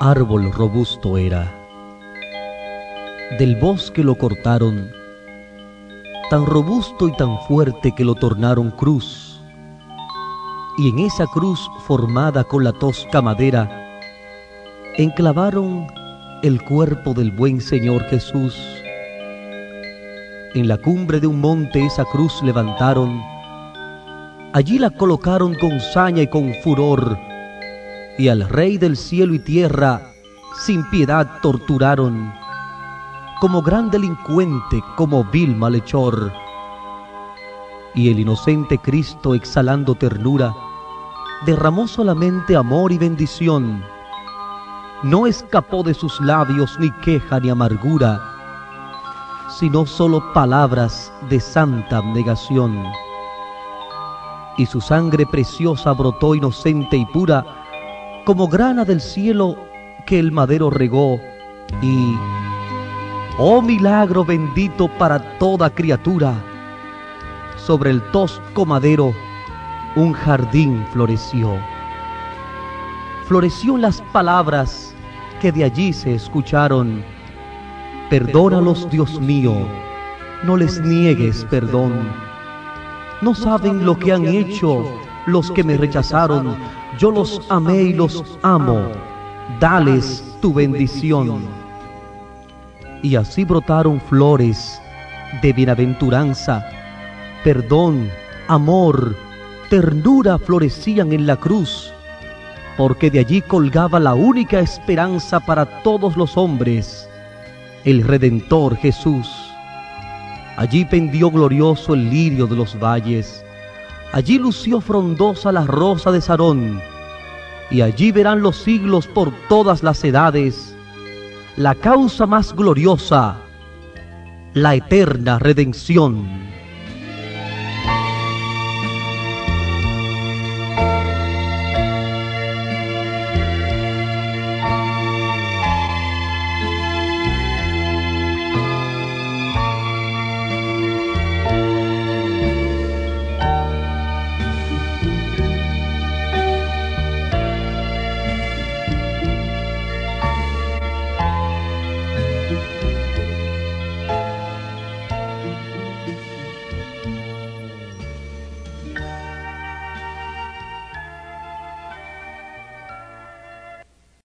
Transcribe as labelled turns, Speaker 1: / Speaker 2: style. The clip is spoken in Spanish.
Speaker 1: árbol robusto era. Del bosque lo cortaron, tan robusto y tan fuerte que lo tornaron cruz. Y en esa cruz formada con la tosca madera, enclavaron el cuerpo del buen Señor Jesús. En la cumbre de un monte esa cruz levantaron, allí la colocaron con saña y con furor, y al Rey del cielo y tierra sin piedad torturaron, como gran delincuente, como vil malhechor. Y el inocente Cristo, exhalando ternura, derramó solamente amor y bendición. No escapó de sus labios ni queja ni amargura, sino solo palabras de santa abnegación. Y su sangre preciosa brotó inocente y pura, como grana del cielo que el madero regó y, oh milagro bendito para toda criatura, sobre el tosco madero un jardín floreció. Floreció las palabras que de allí se escucharon. Perdónalos, Dios mío, no les niegues perdón. No saben lo que han hecho los que me rechazaron yo los amé y los amo, dales tu bendición. Y así brotaron flores de bienaventuranza, perdón, amor, ternura florecían en la cruz, porque de allí colgaba la única esperanza para todos los hombres, el Redentor Jesús. Allí pendió glorioso el lirio de los valles, allí lució frondosa la rosa de Sarón, y allí verán los siglos por todas las edades la causa más gloriosa, la eterna redención.